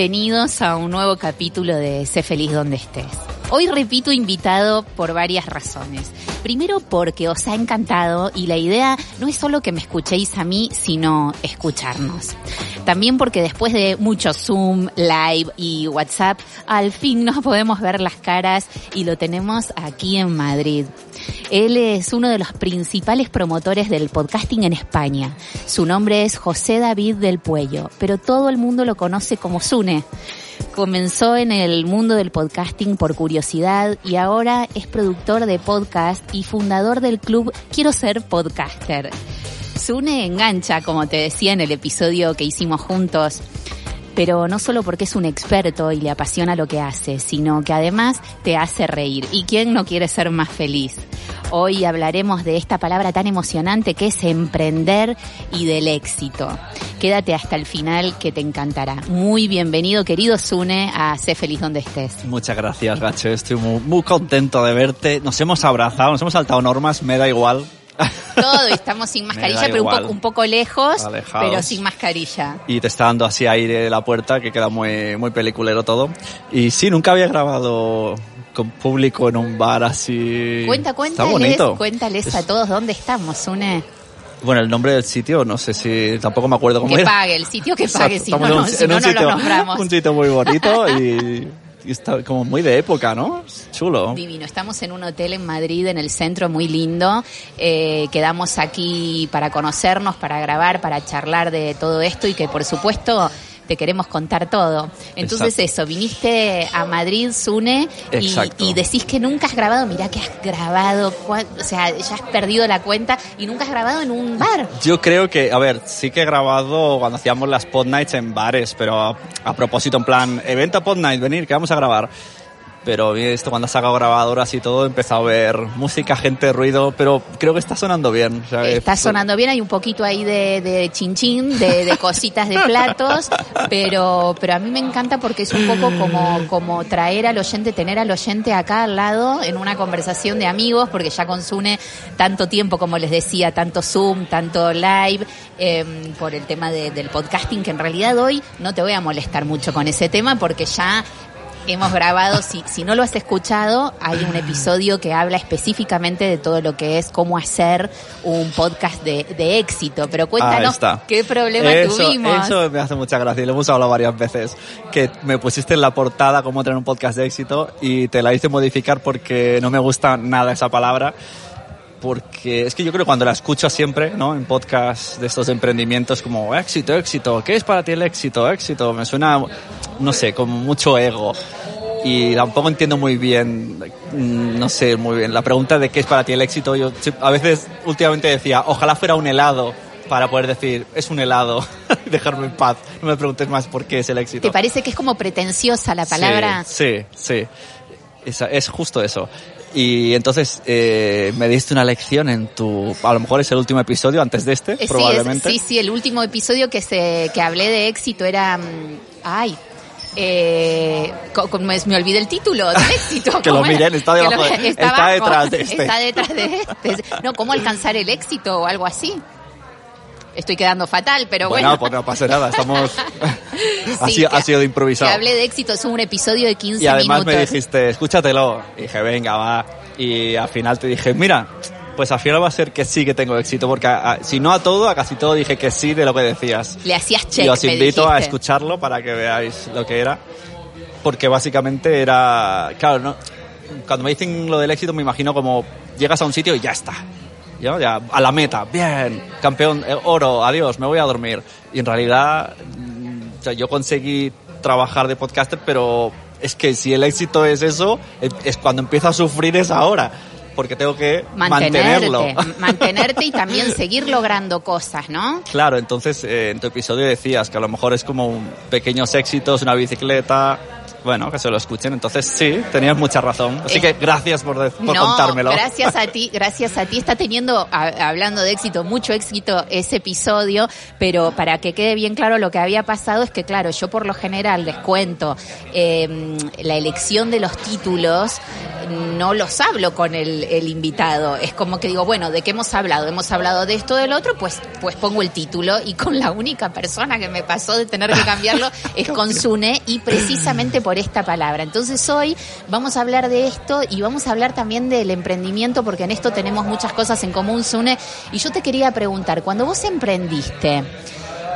Bienvenidos a un nuevo capítulo de Sé feliz donde estés. Hoy repito invitado por varias razones. Primero porque os ha encantado y la idea no es solo que me escuchéis a mí, sino escucharnos. También porque después de mucho Zoom, Live y WhatsApp, al fin nos podemos ver las caras y lo tenemos aquí en Madrid. Él es uno de los principales promotores del podcasting en España. Su nombre es José David del Puello, pero todo el mundo lo conoce como Sune. Comenzó en el mundo del podcasting por curiosidad y ahora es productor de podcast y fundador del club Quiero ser podcaster. Sune engancha, como te decía en el episodio que hicimos juntos, pero no solo porque es un experto y le apasiona lo que hace, sino que además te hace reír. ¿Y quién no quiere ser más feliz? Hoy hablaremos de esta palabra tan emocionante que es emprender y del éxito. Quédate hasta el final que te encantará. Muy bienvenido, querido Sune, a Sé Feliz Donde Estés. Muchas gracias, Gacho. Estoy muy, muy contento de verte. Nos hemos abrazado, nos hemos saltado normas, me da igual. Todo, estamos sin mascarilla, pero un poco, un poco lejos, Alejados. pero sin mascarilla. Y te está dando así aire de la puerta, que queda muy, muy peliculero todo. Y sí, nunca había grabado con público en un bar así. Cuenta, Está cuéntales, bonito. cuéntales a todos dónde estamos, Sune. Bueno, el nombre del sitio, no sé si, tampoco me acuerdo cómo Que era. pague, el sitio que pague, Exacto, si no, no, un- si en no, un no sitio- lo nombramos. Un sitio muy bonito y está como muy de época, ¿no? Chulo. Divino, estamos en un hotel en Madrid, en el centro, muy lindo. Eh, quedamos aquí para conocernos, para grabar, para charlar de todo esto y que por supuesto te queremos contar todo. Entonces Exacto. eso, viniste a Madrid, Sune, y, decís que nunca has grabado, mirá que has grabado, o sea, ya has perdido la cuenta y nunca has grabado en un bar. Yo creo que, a ver, sí que he grabado cuando hacíamos las pod nights en bares, pero a, a propósito, en plan, evento pod night, venir, que vamos a grabar. Pero esto cuando has sacado grabadoras y todo, he empezado a ver música, gente, ruido, pero creo que está sonando bien. Está sonando bien, hay un poquito ahí de, de chinchín, de, de cositas de platos, pero, pero a mí me encanta porque es un poco como, como traer al oyente, tener al oyente acá al lado en una conversación de amigos, porque ya consume tanto tiempo, como les decía, tanto Zoom, tanto live, eh, por el tema de- del podcasting, que en realidad hoy no te voy a molestar mucho con ese tema porque ya hemos grabado, si, si no lo has escuchado, hay un episodio que habla específicamente de todo lo que es cómo hacer un podcast de, de éxito. Pero cuéntanos qué problema eso, tuvimos. Eso me hace mucha gracia y lo hemos hablado varias veces. Que me pusiste en la portada cómo tener un podcast de éxito y te la hice modificar porque no me gusta nada esa palabra. Porque es que yo creo que cuando la escucho siempre, ¿no? En podcasts de estos de emprendimientos como éxito, éxito, ¿qué es para ti el éxito? Éxito, me suena, no sé, como mucho ego. Y tampoco entiendo muy bien, mm, no sé muy bien, la pregunta de qué es para ti el éxito. Yo a veces últimamente decía, ojalá fuera un helado para poder decir, es un helado, dejarme en paz, no me preguntes más por qué es el éxito. ¿Te parece que es como pretenciosa la palabra? Sí, sí, sí. Esa- es justo eso. Y entonces eh, me diste una lección en tu, a lo mejor es el último episodio antes de este, Eh, sí, es- probablemente. sí, sí, el último episodio que se que hablé de éxito era, mm, ay, eh, me, me olvidé el título del éxito. Que lo miren, está debajo de- está abajo, detrás de este. Está detrás de este. No, cómo alcanzar el éxito o algo así. Estoy quedando fatal, pero bueno, bueno. pues no pasa nada, estamos... ha, Sí, sido, ha sido de Que improvisado. hablé de éxito, es un episodio de 15 Y además minutos. me dijiste, escúchatelo. Y dije, venga, va. Y al final te dije, mira, pues al final va a ser que sí que tengo éxito, porque a- a- si no a todo, a casi todo dije que sí de lo que decías. Le hacías check, y os invito a escucharlo para que veáis lo que era. Porque básicamente era, claro, no, cuando me dicen lo del éxito me imagino como llegas a un sitio y ya está. ¿Ya? ya a la meta, bien, campeón, eh, oro, adiós, me voy a dormir. Y en realidad, o sea, yo conseguí trabajar de podcaster, pero es que si el éxito es eso, es- cuando empiezo a sufrir es ahora. porque tengo que Mantenerte, mantenerlo. mantenerte y también seguir logrando cosas, ¿no? Claro, entonces eh, en tu episodio decías que a lo mejor es como un pequeños éxitos, una bicicleta, bueno, que se lo escuchen. Entonces sí, tenías mucha razón. Así Eh, que gracias por, de- por no, contármelo. gracias a ti, gracias a ti. Está teniendo, a- hablando de éxito, mucho éxito ese episodio, pero para que quede bien claro lo que había pasado es que, claro, yo por lo general les cuento eh, la elección de los títulos, no los hablo con el, el invitado. Es como que digo, bueno, ¿de qué hemos hablado? Hemos hablado de esto, del otro, pues, pues pongo el título y con la única persona que me pasó de tener que cambiarlo es con Sune y precisamente por esta palabra. Entonces hoy vamos a hablar de esto y vamos a hablar también del emprendimiento porque en esto tenemos muchas cosas en común, Sune. Y yo te quería preguntar, cuando vos emprendiste,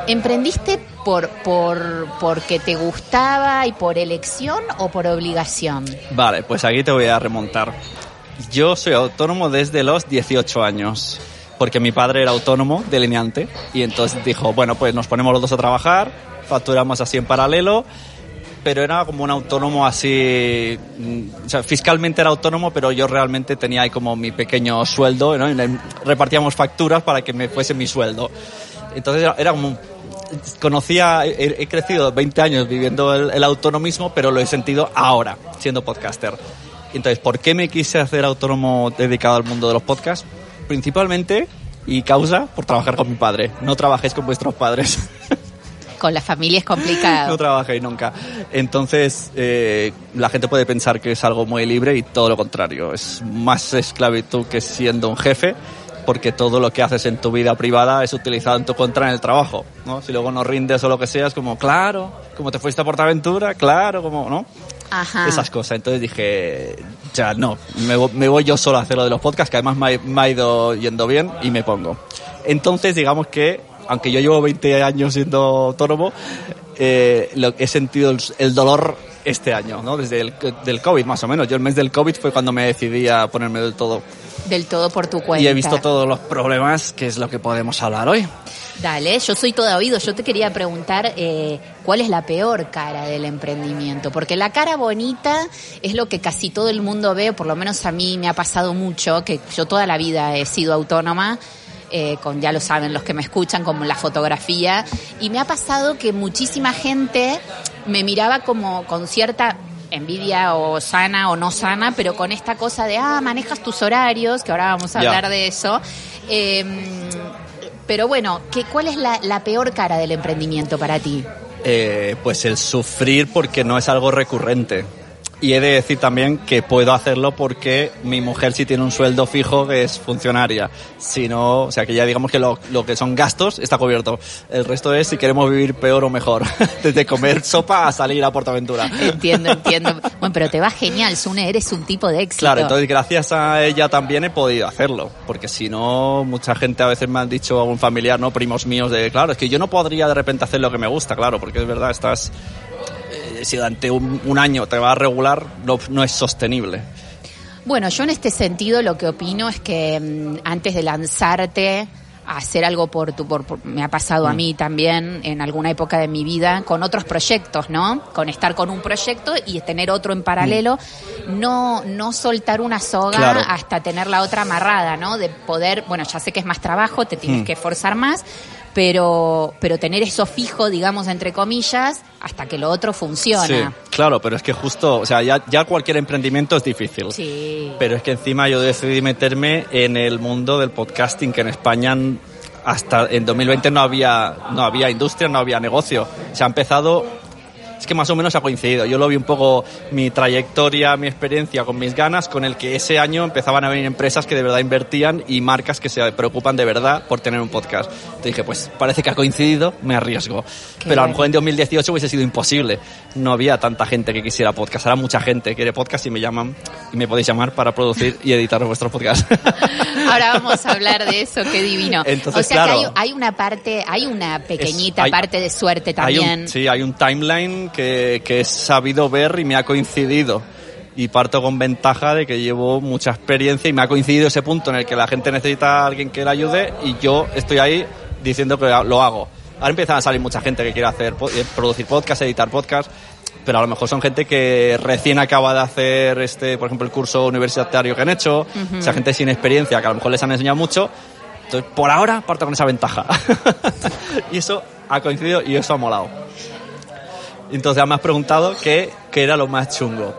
¿emprendiste por, por, porque te gustaba y por elección o por obligación? Vale, pues aquí te voy a remontar. Yo soy autónomo desde los 18 años, porque mi padre era autónomo, delineante, y entonces dijo, bueno, pues nos ponemos los dos a trabajar, facturamos así en paralelo, pero era como un autónomo así, mm, o sea, fiscalmente era autónomo, pero yo realmente tenía ahí como mi pequeño sueldo, ¿no? Y repartíamos facturas para que me fuese mi sueldo. Entonces era, como conocía, he, he crecido 20 años viviendo el, el autonomismo, pero lo he sentido ahora, siendo podcaster. Entonces, ¿por qué me quise hacer autónomo dedicado al mundo de los podcasts? Principalmente y causa por trabajar con mi padre. No trabajéis con vuestros padres. Con la familia es complicado. no trabajéis nunca. Entonces, eh, la gente puede pensar que es algo muy libre y todo lo contrario. Es más esclavitud que siendo un jefe, porque todo lo que haces en tu vida privada es utilizado en tu contra en el trabajo. ¿no? Si luego no rindes o lo que sea, es como, claro, como te fuiste a Portaventura, claro, como, ¿no? Ajá. Esas cosas. Entonces dije, ya no, me, vo- me voy yo solo a hacer lo de los podcasts, que además me ha, me ha ido yendo bien y me pongo. Entonces, digamos que, aunque yo llevo 20 años siendo autónomo, eh, lo, he sentido el, el dolor este año, ¿no? Desde el del COVID, más o menos. Yo el mes del COVID fue cuando me decidí a ponerme del todo. Del todo por tu cuenta. Y he visto todos los problemas, que es lo que podemos hablar hoy. Dale, yo soy todo oído. Yo te quería preguntar eh, cuál es la peor cara del emprendimiento. Porque la cara bonita es lo que casi todo el mundo ve, por lo menos a mí me ha pasado mucho, que yo toda la vida he sido autónoma. Eh, con ya lo saben los que me escuchan, como la fotografía, y me ha pasado que muchísima gente me miraba como con cierta envidia o sana o no sana, pero con esta cosa de, ah, manejas tus horarios, que ahora vamos a hablar de eso. Eh, pero bueno, ¿qué, ¿cuál es la, la peor cara del emprendimiento para ti? Eh, pues el sufrir porque no es algo recurrente. Y he de decir también que puedo hacerlo porque mi mujer sí tiene un sueldo fijo que es funcionaria. Si no, o sea que ya digamos que lo, lo que son gastos está cubierto. El resto es si queremos vivir peor o mejor. Desde comer sopa a salir a Portaventura. Entiendo, entiendo. Bueno, pero te va genial, Sune, eres un tipo de éxito. Claro, entonces gracias a ella también he podido hacerlo, porque si no, mucha gente a veces me han dicho algún familiar, no, primos míos, de claro, es que yo no podría de repente hacer lo que me gusta, claro, porque es verdad, estás, si durante un, un año te va a regular, no, no es sostenible. Bueno, yo en este sentido lo que opino es que mm, antes de lanzarte a hacer algo por tu, por, por- me ha pasado a Mm. mí también en alguna época de mi vida con otros proyectos, ¿no? Con estar con un proyecto y tener otro en paralelo, no, no soltar una soga Mm. Claro. hasta tener la otra amarrada, ¿no? De poder, bueno, ya sé que es más trabajo, te tienes Mm. que esforzar más, pero, pero tener eso fijo, digamos, entre comillas, hasta que lo otro funciona. Sí, claro, pero es que justo, o sea, ya, ya cualquier emprendimiento es difícil. Sí. Pero es que encima yo decidí meterme en el mundo del podcasting, que en España hasta en 2020 no había, no había industria, no había negocio. Se ha empezado, es que más o menos ha coincidido. Yo lo vi un poco mi trayectoria, mi experiencia con mis ganas, con el que ese año empezaban a venir empresas que de verdad invertían y marcas que se preocupan de verdad por tener un podcast. Te dije, pues parece que ha coincidido, me arriesgo. Qué Pero a lo mejor en 2018 hubiese sido imposible. No había tanta gente que quisiera podcast. Ahora mucha gente quiere podcast y me llaman y me podéis llamar para producir y editar vuestros podcasts. Ahora vamos a hablar de eso, qué divino. Entonces, o sea claro. que hay, hay una parte, hay una pequeñita hay- parte de suerte Hay también. un, sí, hay un timeline que, que he sabido ver y me ha coincidido. Y parto con ventaja de que llevo mucha experiencia y me ha coincidido ese punto en el que la gente necesita a alguien que le ayude y yo estoy ahí diciendo que lo hago. Ahora empiezan a salir mucha gente que quiere hacer, eh, producir podcast, editar podcast. pero a lo mejor son gente que recién acaba de hacer este, por ejemplo, el curso universitario que han hecho, o sea, gente sin experiencia que a lo mejor les han enseñado mucho. Entonces, por ahora parto con esa ventaja. y eso ha coincidido y eso ha molado. Entonces ya me has preguntado qué, qué era lo más chungo.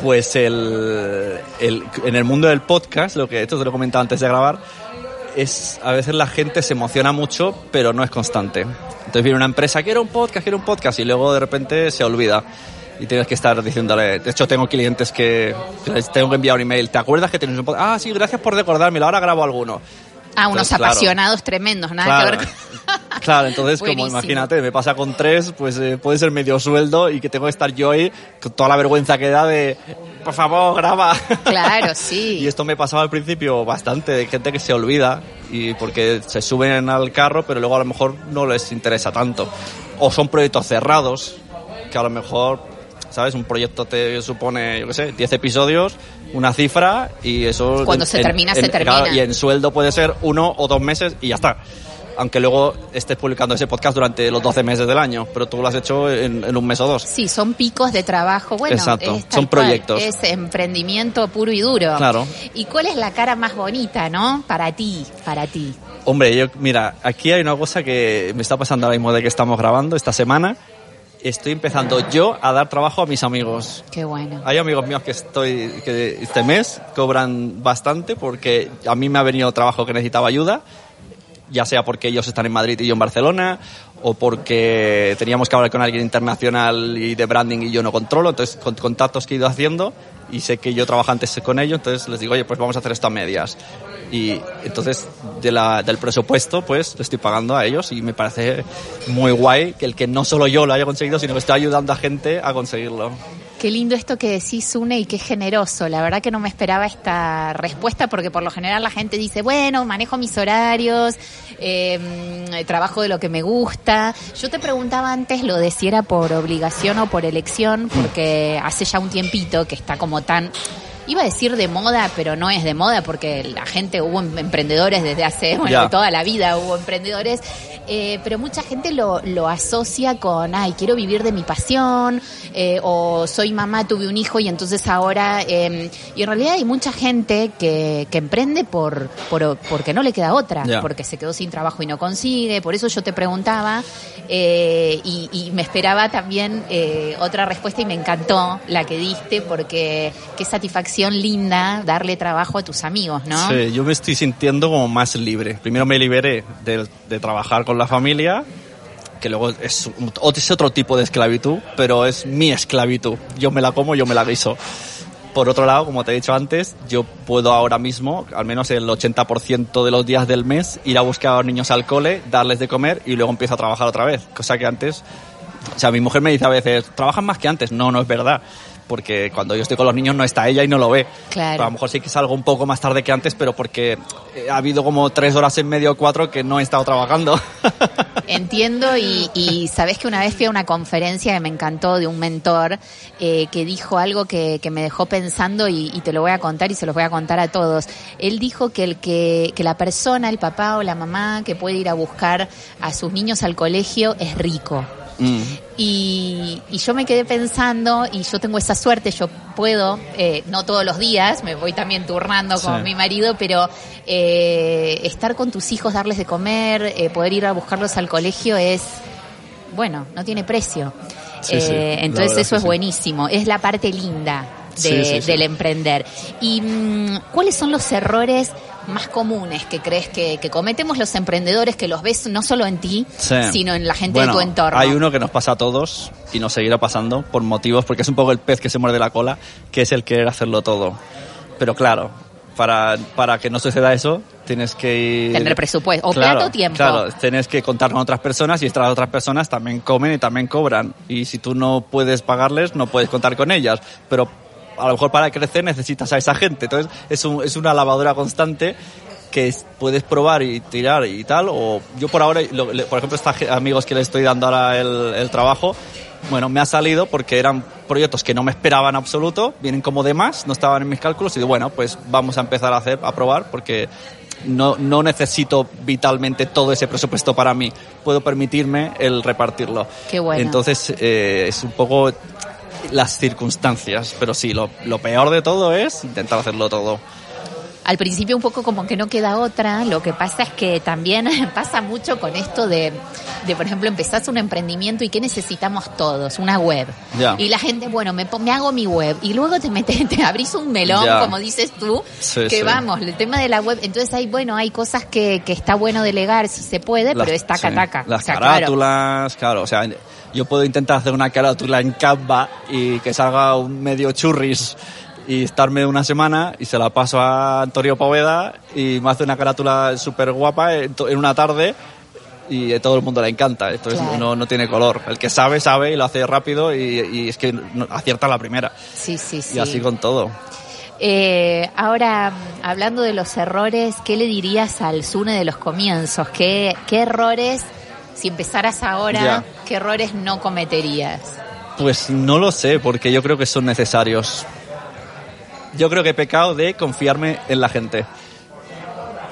Pues el, el, en el mundo del podcast, lo que esto te lo he comentado antes de grabar, es a veces la gente se emociona mucho, pero no es constante. Entonces viene una empresa, quiero un podcast, quiero un podcast, y luego de repente se olvida. Y tienes que estar diciéndole, de hecho tengo clientes que les tengo que enviar un email, ¿te acuerdas que tienes un podcast? Ah, sí, gracias por recordármelo, ahora grabo alguno. Ah, unos Entonces, claro. apasionados tremendos, nada Claro. que ver con... Claro, entonces como imagínate, me pasa con tres, pues eh, puede ser medio sueldo y que tengo que estar yo ahí con toda la vergüenza que da de, por favor, graba. Claro, sí. Y esto me pasaba al principio bastante, de gente que se olvida y porque se suben al carro, pero luego a lo mejor no les interesa tanto. O son proyectos cerrados, que a lo mejor, ¿sabes? Un proyecto te supone, yo qué sé, 10 episodios, una cifra y eso... Cuando se termina, se termina. claro, y en sueldo puede ser uno o dos meses y ya está. Aunque luego estés publicando ese podcast durante los 12 meses del año, pero tú lo has hecho en, un mes o dos. Sí, son picos de trabajo. Bueno, Exacto, son cual, proyectos. Es emprendimiento puro y duro. Claro. ¿Y cuál es la cara más bonita, no? Para ti, para ti. Hombre, yo, mira, aquí hay una cosa que me está pasando ahora mismo de que estamos grabando esta semana. Estoy empezando yo a dar trabajo a mis amigos. Qué bueno. Hay amigos míos que estoy que este mes cobran bastante porque a mí me ha venido trabajo que necesitaba ayuda, ya sea porque ellos están en Madrid y yo en Barcelona o porque teníamos que hablar con alguien internacional y de branding y yo no controlo, entonces con contactos que he ido haciendo y sé que yo trabajo antes con ellos, entonces les digo, oye, pues vamos a hacer esto a medias. Y entonces de la, del presupuesto, pues le estoy pagando a ellos y me parece muy guay que el que no solo yo lo haya conseguido, sino que estoy ayudando a gente a conseguirlo. Qué lindo esto que decís, Une, y qué generoso. La verdad que no me esperaba esta respuesta porque por lo general la gente dice, bueno, manejo mis horarios, eh, trabajo de lo que me gusta. Yo te preguntaba antes lo de si era por obligación o por elección, porque hace ya un tiempito que está como tan... Iba a decir de moda, pero no es de moda porque la gente hubo em- emprendedores desde hace, bueno, toda la vida hubo emprendedores, eh, pero mucha gente lo, lo asocia con, ay, quiero vivir de mi pasión, eh, o soy mamá, tuve un hijo y entonces ahora, eh, y en realidad hay mucha gente que, que emprende por, por porque no le queda otra, porque se quedó sin trabajo y no consigue, por eso yo te preguntaba, eh, y, y me esperaba también eh, otra respuesta y me encantó la que diste, porque qué satisfacción linda darle trabajo a tus amigos, ¿no? Sí, yo me estoy sintiendo como más libre. Primero me liberé de, de trabajar con la familia, que luego es, es otro tipo de esclavitud, pero es mi esclavitud. Yo me la como, yo me la guiso. Por otro lado, como te he dicho antes, yo puedo ahora mismo, al menos el 80% de los días del mes, ir a buscar a los niños al cole, darles de comer y luego empiezo a trabajar otra vez. Cosa que antes, o sea, mi mujer me dice a veces, ¿trabajan más que antes? No, no es verdad. Porque cuando yo estoy con los niños no está ella y no lo ve. Claro. A lo mejor sí que salgo un poco más tarde que antes, pero porque eh, ha habido como tres horas en medio o cuatro que no he estado trabajando. Entiendo y, y sabes que una vez fui a una conferencia que me encantó de un mentor eh, que dijo algo que, que me dejó pensando y, y te lo voy a contar y se los voy a contar a todos. Él dijo que el que, que la persona, el papá o la mamá que puede ir a buscar a sus niños al colegio es rico. Mm. Y, y yo me quedé pensando, y yo tengo esa suerte, yo puedo, eh, no todos los días, me voy también turnando con Sí. mi marido, pero eh, estar con tus hijos, darles de comer, eh, poder ir a buscarlos al colegio es, bueno, no tiene precio. Sí, sí, la entonces eso es buenísimo, es la parte linda de- del emprender. ¿Y mm, cuáles son los errores más comunes que crees que, que cometemos los emprendedores, que los ves no solo en ti, Sí. sino en la gente Bueno, de tu entorno? Hay uno que nos pasa a todos y nos seguirá pasando por motivos, porque es un poco el pez que se muerde la cola, que es el querer hacerlo todo. Pero claro, para, para que no suceda eso, tienes que ir... Tener presupuesto. O plata o tiempo. Claro, tienes que contar con otras personas y estas otras personas también comen y también cobran. Y si tú no puedes pagarles, no puedes contar con ellas. Pero a lo mejor para crecer necesitas a esa gente. Entonces es, un- es una lavadora constante que es- puedes probar y tirar y tal. O yo por ahora, lo- le- por ejemplo, estos amigos que le estoy dando ahora el, el trabajo, bueno, me ha salido porque eran proyectos que no me esperaban en absoluto, vienen como de más, no estaban en mis cálculos y digo, bueno, pues vamos a empezar a hacer, a probar porque no, no necesito vitalmente todo ese presupuesto para mí. Puedo permitirme el repartirlo. Qué bueno. Entonces, eh, es un poco las circunstancias. Pero sí, lo, lo peor de todo es intentar hacerlo todo. Al principio un poco como que no queda otra, lo que pasa es que también pasa mucho con esto de, de por ejemplo, empezás un emprendimiento y ¿qué necesitamos todos? Una web. Y la gente, bueno, me, me hago mi web y luego te metes, te abrís un melón, como dices tú, Sí, que sí. vamos, el tema de la web, entonces hay, bueno, hay cosas que, que está bueno delegar si se puede, Las- pero está sí, cataca. Las O sea, claro. carátulas, claro. O sea, yo puedo intentar hacer una carátula en Canva y que salga un medio churris y estarme una semana y se la paso a Antonio Poveda y me hace una carátula súper guapa en, una tarde y a todo el mundo le encanta. Entonces Claro. no, no tiene color. El que sabe, sabe y lo hace rápido y, y es que acierta la primera. Sí, sí, sí. Y así con todo. Eh, ahora, hablando de los errores, ¿qué le dirías al Sune de los comienzos? ¿Qué, qué errores, si empezaras ahora, Ya. Qué errores no cometerías? Pues no lo sé, porque yo creo que son necesarios. Yo creo que he pecado de confiarme en la gente.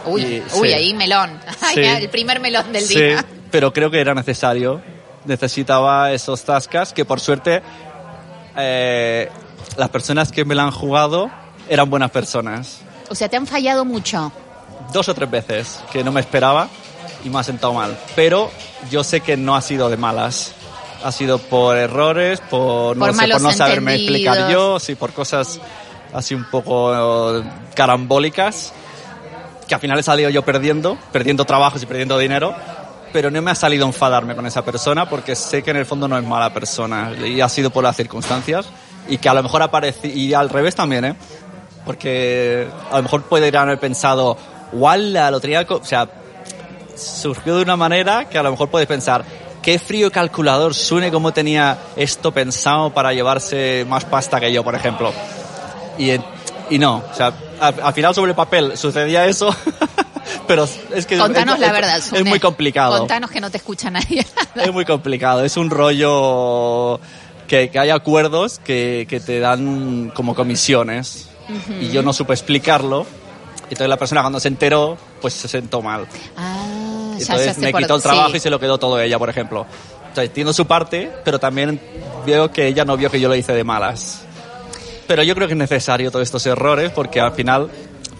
Uy, Y- uy, sí. ahí melón. Sí. el primer melón del Sí, día. pero creo que era necesario. Necesitaba esos tascas que por suerte eh, las personas que me la han jugado eran buenas personas. O sea, te han fallado mucho. Dos o tres veces que no me esperaba y me ha sentado mal. Pero yo sé que no ha sido de malas. Ha sido por errores, por no, Por sé, por no saberme explicar yo, sí, por cosas así un poco eh, carambólicas que al final he salido yo perdiendo, perdiendo trabajos y perdiendo dinero, pero no me ha salido enfadarme con esa persona porque sé que en el fondo no es mala persona y ha sido por las circunstancias y que a lo mejor aparece, y al revés también, ¿eh? Porque a lo mejor puede haber pensado, ¡wala! Lo tenía, co-". o sea, surgió de una manera que a lo mejor puedes pensar, qué frío calculador suene como tenía esto pensado para llevarse más pasta que yo, por ejemplo. Y, y no, o sea, al, al final sobre el papel sucedía eso, pero es que Contanos es, la es- verdad, es Sune. muy complicado. Contanos que no te escucha nadie. Es muy complicado, es un rollo que, que hay acuerdos que, que te dan como comisiones y yo no supe explicarlo. Entonces la persona cuando se enteró, pues se sentó mal. Ah, Entonces me quitó el trabajo sí. y se lo quedó todo ella, por ejemplo. Entonces entiendo su parte, pero también veo que ella no vio que yo lo hice de malas. Pero yo creo que es necesario todos estos errores porque al final,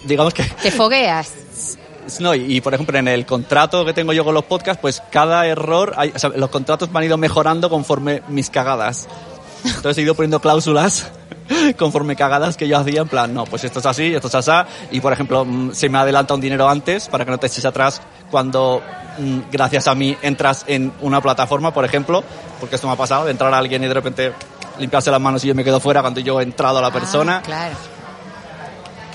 digamos que Te fogueas. no, y, y, por ejemplo en el contrato que tengo yo con los podcasts, pues cada error, hay- o sea, los contratos me han ido mejorando conforme mis cagadas. Entonces he ido poniendo cláusulas conforme cagadas que yo hacía, en plan, no, pues esto es así, esto es así, y por ejemplo, mm, se me adelanta un dinero antes para que no te eches atrás cuando, mm, gracias a mí, entras en una plataforma, por ejemplo, porque esto me ha pasado, de entrar a alguien y de repente limpiarse las manos y yo me quedo fuera cuando yo he entrado a la persona Ah, claro.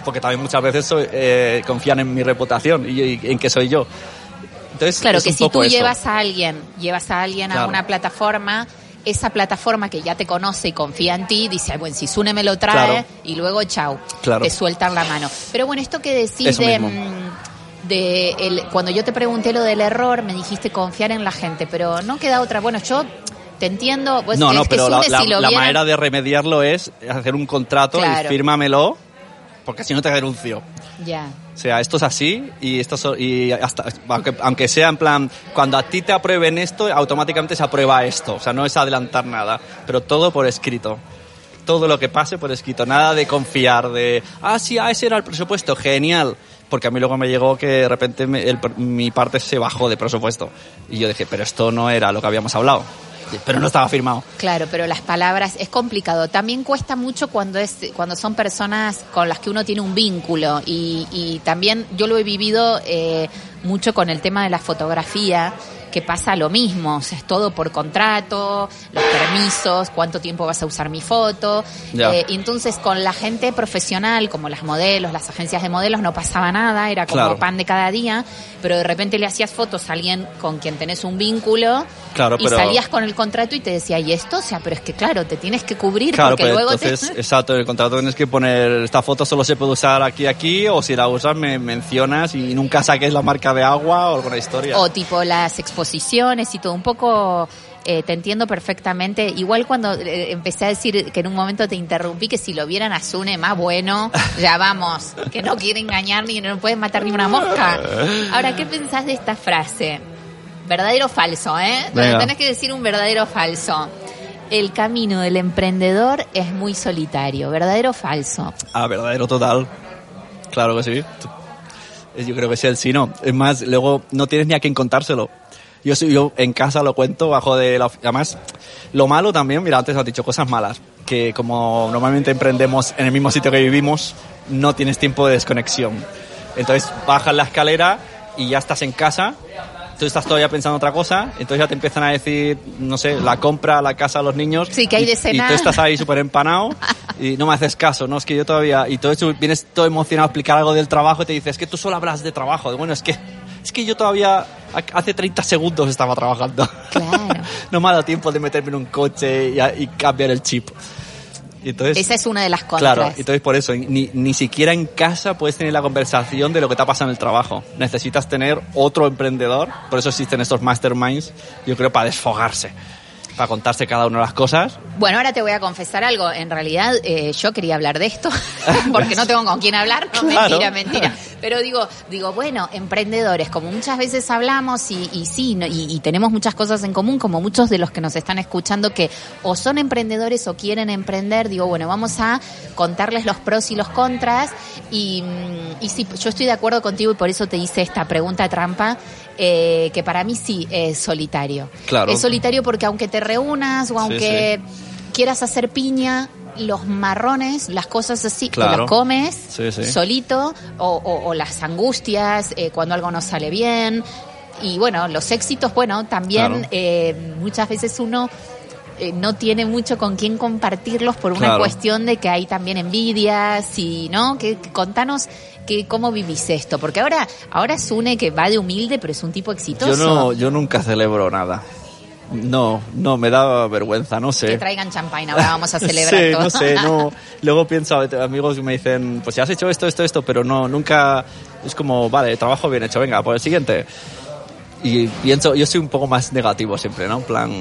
porque también muchas veces soy- eh, confían en mi reputación y, y en que soy yo. Entonces, Claro, que si tú eso. llevas a alguien, llevas a alguien a una plataforma, esa plataforma que ya te conoce y confía en ti, dice, "Ay, bueno, si Sune me lo trae, Claro. y luego chau, Claro. te sueltan la mano. Pero bueno, esto que decís de... de el, cuando yo te pregunté lo del error, me dijiste confiar en la gente, pero no queda otra. Bueno, yo te entiendo. Pues, no, no, pero la, si manera de remediarlo es hacer un contrato Claro. y fírmamelo, porque si no te denuncio. Ya. O sea, esto es así y esto so- y hasta aunque, aunque sea en plan cuando a ti te aprueben esto, automáticamente se aprueba esto. O sea, no es adelantar nada, pero todo por escrito. Todo lo que pase por escrito, nada de confiar de, ah, sí, ah, ese era el presupuesto, genial. Porque a mí luego me llegó que de repente me- el- mi parte se bajó de presupuesto. Y yo dije, pero esto no era lo que habíamos hablado. Pero no estaba firmado. Claro, pero las palabras es complicado. También cuesta mucho cuando es cuando son personas con las que uno tiene un vínculo y, y también yo lo he vivido eh, mucho con el tema de la fotografía que pasa lo mismo, o sea, es todo por contrato, los permisos, cuánto tiempo vas a usar mi foto. Ya. Eh, y entonces con la gente profesional, como las modelos, las agencias de modelos, no pasaba nada, era como Claro. pan de cada día, pero de repente le hacías fotos a alguien con quien tenés un vínculo Claro, y pero- salías con el contrato y te decía, ¿y esto? O sea, pero es que claro, te tienes que cubrir Claro, porque pero luego entonces, te... exacto, en el contrato tienes que poner, esta foto solo se puede usar aquí, aquí, o si la usas me mencionas y nunca saques la marca de agua o alguna historia. O tipo las exposiciones y todo, un poco eh, te entiendo perfectamente. Igual cuando eh, empecé a decir que en un momento te interrumpí, que si lo vieran a Sune más bueno, ya vamos, que no quiere engañar ni no puede matar ni una mosca. Ahora, ¿qué pensás de esta frase? Verdadero o falso, ¿eh? Tenés que decir un verdadero o falso. El camino del emprendedor es muy solitario. ¿Verdadero o falso? Ah, verdadero total. Claro que sí. Es- Yo creo que sí, el sí no. Es más, luego no tienes ni a quién contárselo. Yo, yo en casa lo cuento bajo de la... Además, lo malo también, mira, antes has dicho cosas malas, que como normalmente emprendemos en el mismo sitio que vivimos, no tienes tiempo de desconexión. Entonces bajas la escalera y ya estás en casa, tú estás todavía pensando otra cosa, entonces ya te empiezan a decir, no sé, la compra, la casa, los niños. Sí, que hay y- de Y cenar. tú estás ahí súper empanado y no me haces caso, ¿no? Es que yo todavía... Y todo eso, vienes todo emocionado a explicar algo del trabajo y te dices, es que tú solo hablas de trabajo. Bueno, es que... Es que yo todavía hace 30 segundos estaba trabajando. Claro. no me ha dado tiempo de meterme en un coche y, a- y cambiar el chip. Y entonces, Esa es una de las contras. Claro, entonces por eso, ni, ni siquiera en casa puedes tener la conversación de lo que te ha pasado en el trabajo. Necesitas tener otro emprendedor, por eso existen estos masterminds, yo creo, para desfogarse, para contarse cada una de las cosas. Bueno, ahora te voy a confesar algo. En realidad, eh, yo quería hablar de esto porque no tengo con quién hablar. No, Claro. mentira, mentira. Pero digo, digo, bueno, emprendedores, como muchas veces hablamos y, y sí, no- y, y tenemos muchas cosas en común, como muchos de los que nos están escuchando que o son emprendedores o quieren emprender, digo, bueno, vamos a contarles los pros y los contras. Y, mm, y sí, yo estoy de acuerdo contigo y por eso te hice esta pregunta trampa, eh, que para mí sí es solitario. Claro. Es solitario porque aunque te reúnas o Sí, aunque quieras hacer piña, los marrones, las cosas así, te Claro. los comes sí. solito, o, o- o las angustias, eh, cuando algo no sale bien. Y bueno, los éxitos, bueno, también Claro. eh, muchas veces uno eh, no tiene mucho con quién compartirlos por una Claro. cuestión de que hay también envidias y, ¿no? Que, que contanos que, cómo vivís esto, porque ahora, ahora Sune que va de humilde, pero es un tipo exitoso. Yo no, yo nunca celebro nada. No, no, me da vergüenza, no sé. Que traigan champagne, ahora vamos a celebrar Sí, todo. no sé, no. Luego pienso, amigos que me dicen, pues ya has hecho esto, esto, esto, pero no, nunca. Es como, vale, trabajo bien hecho, venga, por el siguiente. Y pienso, yo soy un poco más negativo siempre, ¿no? En plan,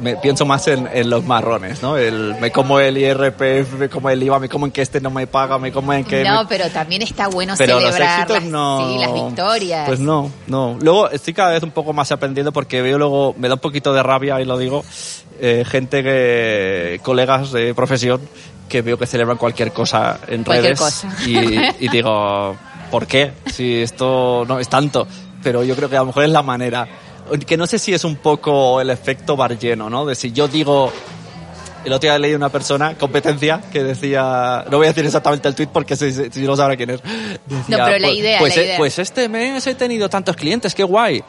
me, pienso más en, en los marrones, ¿no? El, me como el IRPF, me como el IVA, me como en que este no me paga, me como en que... No, me- pero también está bueno pero los celebrar éxitos las, no. sí, las victorias. Pues no, no. Luego estoy cada vez un poco más aprendiendo porque veo luego, me da un poquito de rabia, y lo digo, eh, gente que, colegas de profesión, que veo que celebran cualquier cosa en Cualquier redes. cosa. Y, y digo, ¿por qué? Si esto no es tanto. Pero yo creo que a lo mejor es la manera. Que no sé si es un poco el efecto bar lleno, ¿no? De si yo digo, el otro día leí una persona, competencia, que decía, no voy a decir exactamente el tweet porque si, si no sabrá quién es. Decía, No, pero la pues, idea, pues, la idea. pues este mes he tenido tantos clientes, qué guay.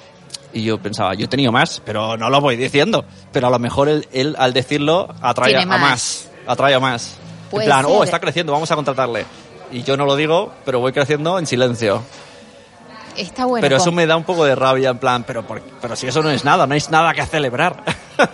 Y yo pensaba, yo he tenido más, pero no lo voy diciendo. Pero a lo mejor él, él, al decirlo atrae Tiene a más. más. Atrae a más. Puede en plan, oh, ser. está creciendo, vamos a contratarle. Y yo no lo digo, pero voy creciendo en silencio. Está bueno. pero eso me da un poco de rabia, en plan, pero, por- pero si eso no es nada, no es nada que celebrar.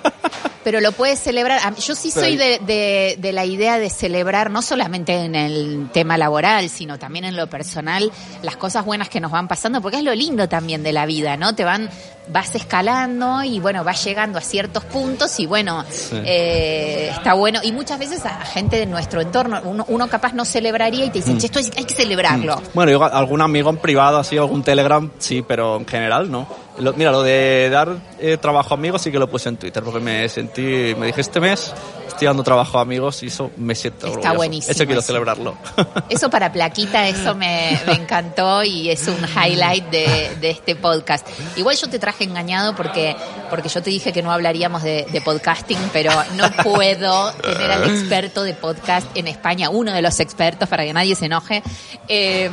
Pero lo puedes celebrar. Yo sí soy de, de- de la idea de celebrar, no solamente en el tema laboral, sino también en lo personal, las cosas buenas que nos van pasando, porque es lo lindo también de la vida, ¿no? Te van, vas escalando y bueno, vas llegando a ciertos puntos y bueno, eh, está bueno. Y muchas veces a gente de nuestro entorno, uno, uno capaz no celebraría y te Mm. dicen, che, esto hay que celebrarlo. Bueno, yo algún amigo en privado, así, algún Telegram, sí, pero en general no. Lo- mira, lo de dar eh, trabajo a amigos sí que lo puse en Twitter, porque me sentí, me dije, este mes estoy dando trabajo a amigos y eso me siento Está orgulloso. buenísimo Eso quiero eso. celebrarlo. Eso para plaquita, eso me, me encantó y es un highlight de, de este podcast. Igual yo te traje engañado porque, porque yo te dije que no hablaríamos de, de podcasting, pero no puedo tener al experto de podcast en España, uno de los expertos, para que nadie se enoje. eh,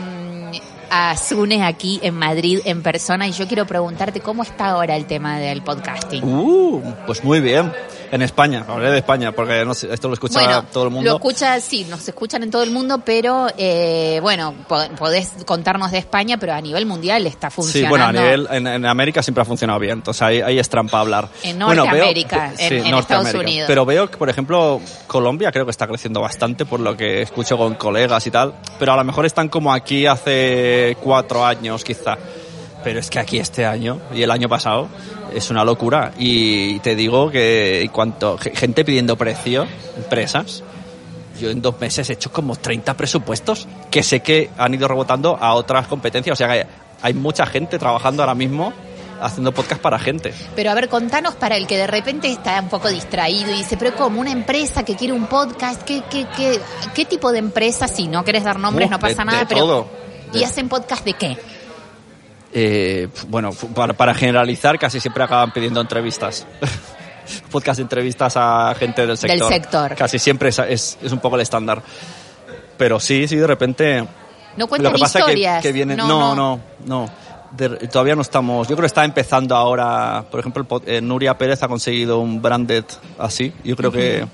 a Sune aquí en Madrid en persona y yo quiero preguntarte cómo está ahora el tema del podcasting. Uh, pues muy bien. En España, hablé de España, porque no sé, esto lo escucha Bueno, todo el mundo. Lo escucha, sí, nos escuchan en todo el mundo, pero eh, bueno, po- podés contarnos de España, pero a nivel mundial está Sí, funcionando. bueno, a nivel, en, en América siempre ha funcionado bien, entonces ahí, ahí es trampa hablar. En Bueno, veo- Norteamérica, en- en Estados Norteamérica. Unidos. Pero veo que, por ejemplo, Colombia creo que está creciendo bastante por lo que escucho con colegas y tal, pero a lo mejor están como aquí hace cuatro años quizá. Pero es que aquí este año y el año pasado es una locura. Y te digo que cuanto ge- gente pidiendo precio, empresas, yo en dos meses he hecho como 30 presupuestos que sé que han ido rebotando a otras competencias. O sea que hay mucha gente trabajando ahora mismo haciendo podcast para gente. Pero a ver, contanos para el que de repente está un poco distraído y dice, pero como una empresa que quiere un podcast, ¿qué, qué, qué, qué tipo de empresa? Si no querés dar nombres, Uh, no pasa de- nada, de pero... todo. ¿Y hacen podcast de qué? Eh, bueno, para, para generalizar, casi siempre acaban pidiendo entrevistas. podcast de entrevistas a gente del sector. sector. Casi siempre es, es, es un poco el estándar. Pero sí, sí, de repente No cuentan Lo que pasa que- vienen. No, no, no. De- todavía no estamos. Yo creo que está empezando ahora. Por ejemplo, eh, Nuria Pérez ha conseguido un branded así. Yo creo que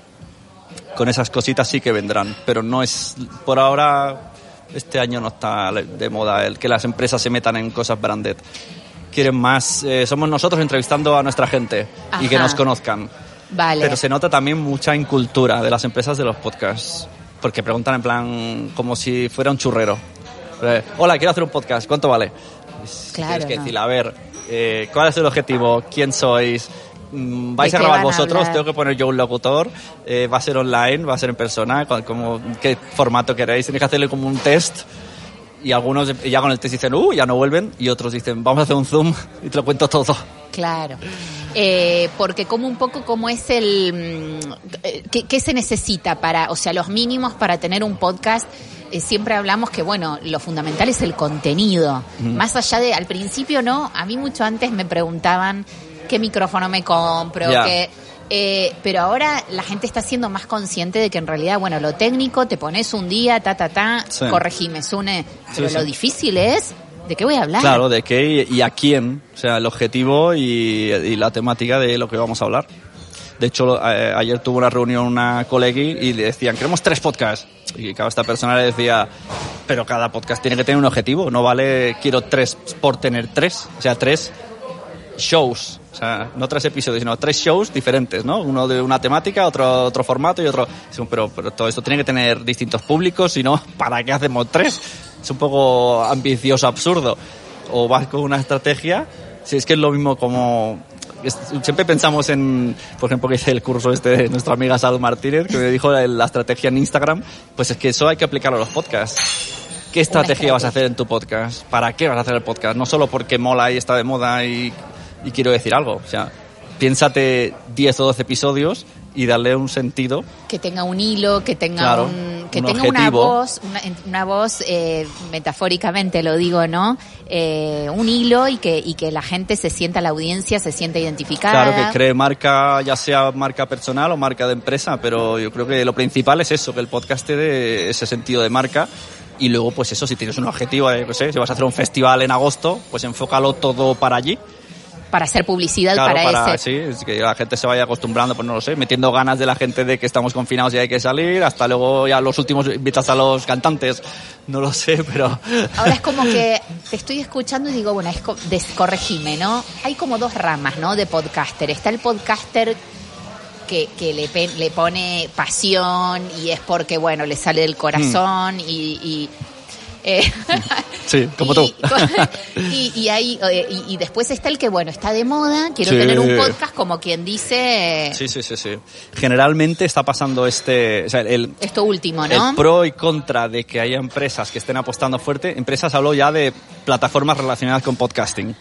con esas cositas sí que vendrán. Pero no es. Por ahora, este año no está de moda el que las empresas se metan en cosas branded. Quieren más. eh, somos nosotros entrevistando a nuestra gente y que nos conozcan. Vale. Pero se nota también mucha incultura de las empresas de los podcasts. Porque preguntan en plan como si fuera un churrero. Eh, Hola, quiero hacer un podcast, ¿cuánto vale? Claro, Tienes que no. decir, a ver, eh, ¿cuál es el objetivo? ¿Quién sois? Mm, ¿Vais ¿De a grabar a vosotros? hablar? ¿Tengo que poner yo un locutor? Eh, ¿Va a ser online? ¿Va a ser en persona? ¿Cu- cómo- ¿Qué formato queréis? Tenéis que hacerle como un test. Y algunos ya con el test dicen, uh, ya no vuelven. Y otros dicen, vamos a hacer un Zoom y te lo cuento todo. Claro. Eh, porque como un poco como es el... mm, eh, ¿qué, qué se necesita para, o sea, los mínimos para tener un podcast? eh, siempre hablamos que, bueno, lo fundamental es el contenido. Más allá de, al principio no, a mí mucho antes me preguntaban qué micrófono me compro, Ya. qué... eh, pero ahora la gente está siendo más consciente de que en realidad, bueno, lo técnico, te pones un día, ta, ta, ta, Sí. corregime, Sune. Pero Sí, lo sí. difícil es, ¿de qué voy a hablar? Claro, de qué y, y a quién, o sea, el objetivo y, y la temática de lo que vamos a hablar. De hecho, eh, ayer tuve una reunión una colegui y le decían, queremos tres podcasts. Y cada esta persona le decía, pero cada podcast tiene que tener un objetivo, no vale, quiero tres por tener tres, o sea, tres shows, o sea, no tres episodios, sino tres shows diferentes, ¿no? Uno de una temática, otro otro formato y otro... Pero, pero todo esto tiene que tener distintos públicos, si no, ¿para qué hacemos tres? Es un poco ambicioso, absurdo. O vas con una estrategia, si es que es lo mismo como... Siempre pensamos en, por ejemplo, que hice el curso este de nuestra amiga Sal Martínez, que me dijo la, la estrategia en Instagram, pues es que eso hay que aplicarlo a los podcasts. ¿Qué estrategia vas a hacer en tu podcast? ¿Para qué vas a hacer el podcast? No solo porque mola y está de moda y, y quiero decir algo. O sea, piénsate 10 o 12 episodios y darle un sentido. que tenga un hilo, que tenga Claro, un, que un tenga una objetivo. voz, una, una voz eh, metafóricamente lo digo, ¿no? Eh, un hilo y que y que la gente se sienta, la audiencia se sienta identificada. Claro, que cree marca, ya sea marca personal o marca de empresa, pero yo creo que lo principal es eso, que el podcast te dé ese sentido de marca. Y luego, pues eso, si tienes un objetivo, eh, no sé, si vas a hacer un festival en agosto, pues enfócalo todo para allí. Para hacer publicidad Claro, para, para, ese. sí, es que la gente se vaya acostumbrando, pues no lo sé, metiendo ganas de la gente de que estamos confinados y hay que salir, hasta luego ya los últimos invitas a los cantantes, no lo sé, pero... Ahora es como que te estoy escuchando y digo, bueno, es co- corregime, ¿no? Hay como dos ramas, ¿no? De podcaster. Está el podcaster que, que le, le pone pasión y es porque, bueno, le sale del corazón y... y, eh, Sí, como y, tú. Y, y ahí, eh, y, y después está el que, bueno, está de moda, quiero Sí. tener un podcast como quien dice Sí, sí, sí, sí. Generalmente está pasando este... O sea, el, esto último, ¿no? El pro y contra de que haya empresas que estén apostando fuerte, empresas hablo ya de plataformas relacionadas con podcasting,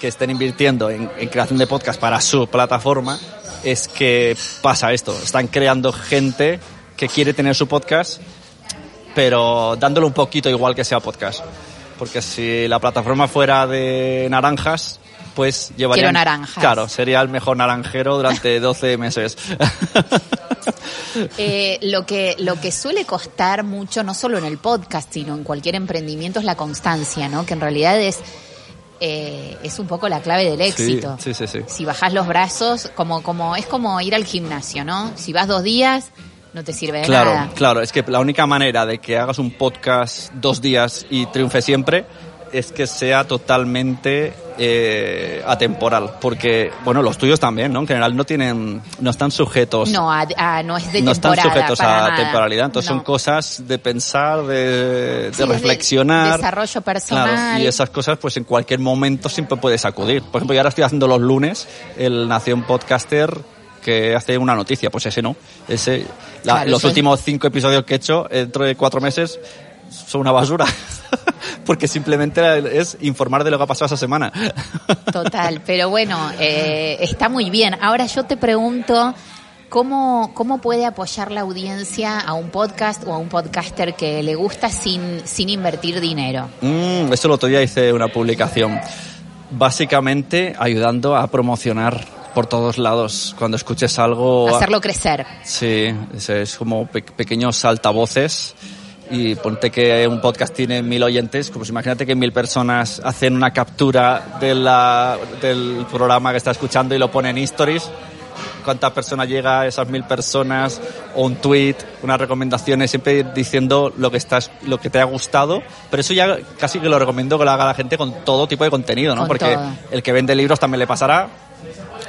que estén invirtiendo en, en creación de podcast para su plataforma, es que pasa esto, están creando gente que quiere tener su podcast, pero dándole un poquito igual que sea podcast. Porque si la plataforma fuera de naranjas, pues llevaría... Quiero naranjas. Claro, sería el mejor naranjero durante 12 meses. Eh, lo que lo que suele costar mucho, no solo en el podcast, sino en cualquier emprendimiento, es la constancia, ¿no? Que en realidad es eh, es un poco la clave del éxito. Sí, sí, sí. Si bajas los brazos, como, como, es como ir al gimnasio, ¿no? Si vas dos días, no te sirve de Claro, nada. claro. Es que la única manera de que hagas un podcast dos días y triunfe siempre es que sea totalmente eh, atemporal. Porque, bueno, los tuyos también, ¿no? En general no tienen, no están sujetos. No, a- a- no es de no están sujetos a nada. temporalidad, entonces No. son cosas de pensar, de, de Sí, reflexionar. desarrollo personal. Claro, y esas cosas pues en cualquier momento siempre puedes acudir. Por ejemplo, yo ahora estoy haciendo los lunes el Nación Podcaster que hace una noticia, pues ese no. Ese, la- Claro, los últimos cinco episodios que he hecho dentro de cuatro meses son una basura. Porque simplemente es informar de lo que ha pasado esa semana. Total, pero bueno, eh, está muy bien. Ahora yo te pregunto, ¿cómo, ¿cómo puede apoyar la audiencia a un podcast o a un podcaster que le gusta sin, sin invertir dinero? Mm, eso el otro día hice una publicación. Básicamente ayudando a promocionar por todos lados. Cuando escuches algo... Hacerlo crecer. Sí, es, es como pe- pequeños altavoces y ponte que un podcast tiene mil oyentes, pues imagínate que mil personas hacen una captura de la, del programa que está escuchando y lo ponen en stories. ¿Cuántas personas llega a esas mil personas? O un tweet, unas recomendaciones, siempre diciendo lo que estás, lo que te ha gustado. Pero eso ya casi que lo recomiendo que lo haga la gente con todo tipo de contenido, ¿no? Con Porque todo. el que vende libros también le pasará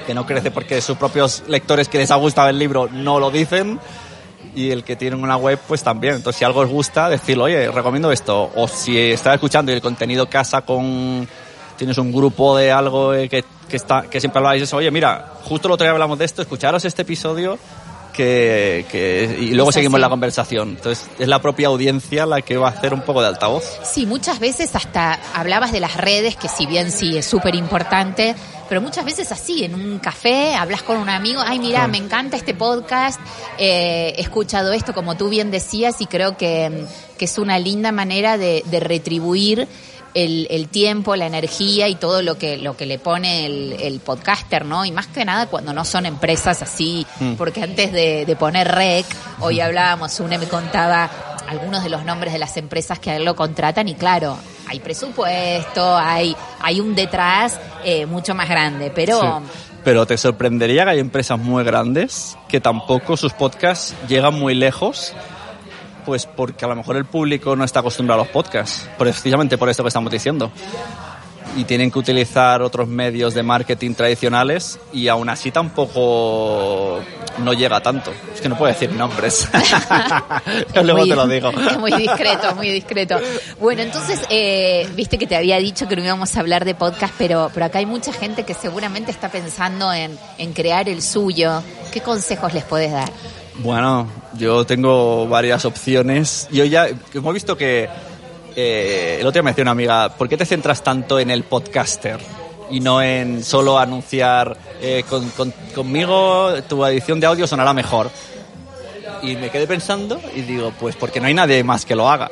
que no crece porque sus propios lectores que les ha gustado el libro no lo dicen y el que tiene una web pues también. Entonces si algo os gusta, decirlo, oye, recomiendo esto. O si estás escuchando y el contenido casa con... Tienes un grupo de algo eh, que, que, está, que siempre habláis de eso, oye, mira, justo el otro día hablamos de esto, escucharos este episodio que, que y luego Es seguimos así. la conversación. Entonces es la propia audiencia la que va a hacer un poco de altavoz. Sí, muchas veces hasta hablabas de las redes, que si bien sí es súper importante, pero muchas veces así, en un café, hablas con un amigo, ay, mira, me encanta este podcast, eh, he escuchado esto, como tú bien decías, y creo que, que es una linda manera de, de retribuir el, el tiempo, la energía y todo lo que, lo que le pone el, el podcaster, ¿no? Y más que nada cuando no son empresas así, Mm. porque antes de, de poner rec, hoy hablábamos, une me contaba algunos de los nombres de las empresas que a él lo contratan y claro, hay presupuesto, hay, hay un detrás eh, mucho más grande, pero Sí. Pero te sorprendería que hay empresas muy grandes que tampoco sus podcasts llegan muy lejos, pues porque a lo mejor el público no está acostumbrado a los podcasts, precisamente por esto que estamos diciendo. Y tienen que utilizar otros medios de marketing tradicionales y aún así tampoco no llega tanto. Es que no puedo decir nombres. es Luego muy- te lo digo. Es muy discreto, muy discreto. Bueno, entonces, eh, viste que te había dicho que no íbamos a hablar de podcast, pero, pero acá hay mucha gente que seguramente está pensando en, en crear el suyo. ¿Qué consejos les puedes dar? Bueno, yo tengo varias opciones. Yo ya hemos visto que eh, el otro día me decía una amiga, ¿por qué te centras tanto en el podcaster y no en solo anunciar eh, con- con- conmigo tu edición de audio sonará mejor? Y me quedé pensando y digo, pues porque no hay nadie más que lo haga.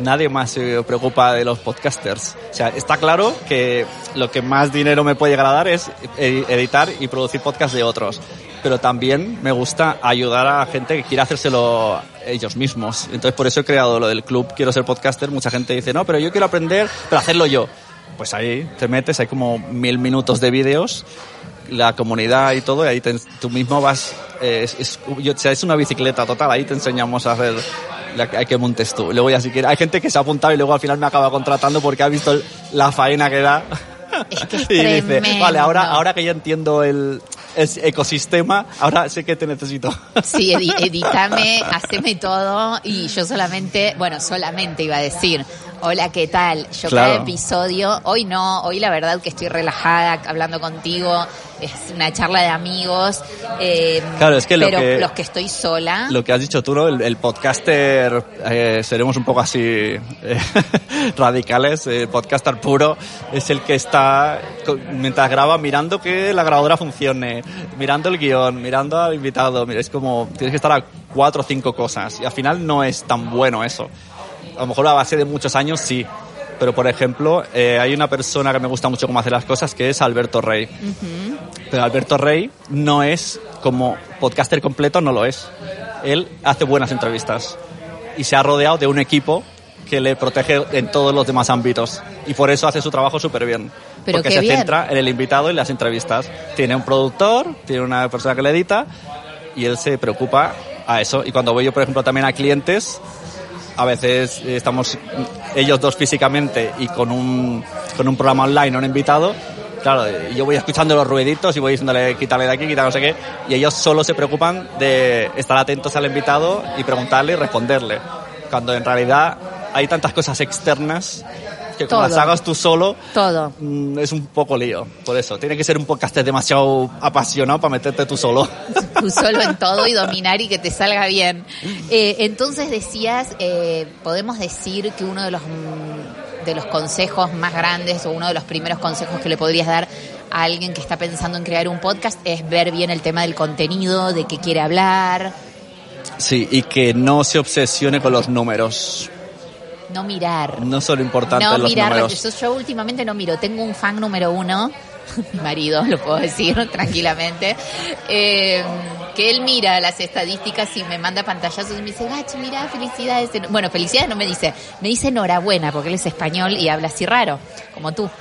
Nadie más se preocupa de los podcasters. O sea, está claro que lo que más dinero me puede llegar es edi- editar y producir podcasts de otros. Pero también me gusta ayudar a gente que quiere hacérselo ellos mismos. Entonces por eso he creado lo del club Quiero ser podcaster. Mucha gente dice, no, pero yo quiero aprender, pero hacerlo yo. Pues ahí te metes, hay como mil minutos de vídeos la comunidad y todo, y ahí te- tú mismo vas, eh, es, es- yo- o sea, es una bicicleta total, ahí te enseñamos a hacer la hay que montes tú. Luego ya si quieres, hay gente que se ha apuntado y luego al final me acaba contratando porque ha visto el- la faena que da. Es que es y dice, vale, ahora, ahora que ya entiendo el ecosistema, ahora sé que te necesito. Sí, edi- editame, haceme todo y yo solamente, bueno, solamente iba a decir, hola, ¿qué tal? Yo cada Claro. episodio, hoy no, hoy la verdad que estoy relajada hablando contigo, es una charla de amigos, eh, Claro, es que lo pero que- los que estoy sola, Lo que has dicho tú, ¿no? El, el podcaster, eh, seremos un poco así eh, radicales. El podcaster puro es el que está, mientras graba, mirando que la grabadora funcione, mirando el guion, mirando al invitado. Mira, Es como, tienes que estar a cuatro o cinco cosas. Y al final no es tan bueno eso. A lo mejor a base de muchos años sí. Pero, por ejemplo, eh, hay una persona que me gusta mucho cómo hace las cosas, que es Alberto Rey. Pero Alberto Rey no es como podcaster completo, no lo es. Él hace buenas entrevistas y se ha rodeado de un equipo que le protege en todos los demás ámbitos y por eso hace su trabajo súper bien. Pero porque se bien. centra en el invitado y las entrevistas. Tiene un productor, tiene una persona que le edita y él se preocupa a eso. Y cuando voy yo, por ejemplo, también a clientes, a veces estamos ellos dos físicamente y con un, con un programa online, un invitado. Claro, yo voy escuchando los ruiditos y voy diciéndole quítale de aquí, quítale no sé qué, y ellos solo se preocupan de estar atentos al invitado y preguntarle y responderle. Cuando en realidad hay tantas cosas externas que como las hagas tú solo, Todo. mm, es un poco lío. Por eso, tiene que ser un podcast demasiado apasionado para meterte tú solo. tú solo en todo y dominar y que te salga bien. Eh, entonces decías, eh, podemos decir que uno de los mm, de los consejos más grandes o uno de los primeros consejos que le podrías dar a alguien que está pensando en crear un podcast es ver bien el tema del contenido, de qué quiere hablar, Sí, y que no se obsesione con los números. No mirar. No son importantes No los mirar, números. yo, yo últimamente no miro, tengo un fan número uno, mi marido, lo puedo decir tranquilamente, eh, que él mira las estadísticas y me manda pantallazos y me dice, Gachi, mira, felicidades. Bueno, felicidades no me dice, me dice enhorabuena, porque él es español y habla así raro, como tú.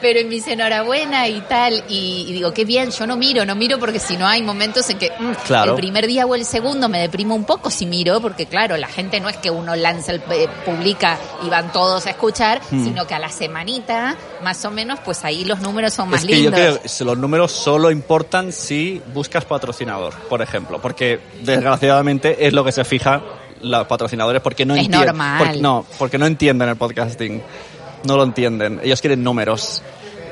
Pero me dice enhorabuena y tal, y, y digo, qué bien, yo no miro, no miro porque si no hay momentos en que mm, Claro. el primer día o el segundo me deprimo un poco si miro, porque claro, la gente no es que uno lanza, el, eh, publica y van todos a escuchar, Hmm. sino que a la semanita, más o menos, pues ahí los números son más Es que lindos. yo creo que los números solo importan si buscas patrocinador, por ejemplo, porque desgraciadamente es lo que se fija los patrocinadores porque no Es entienden. normal. porque- no, porque no entienden el podcasting. No lo entienden. Ellos quieren números.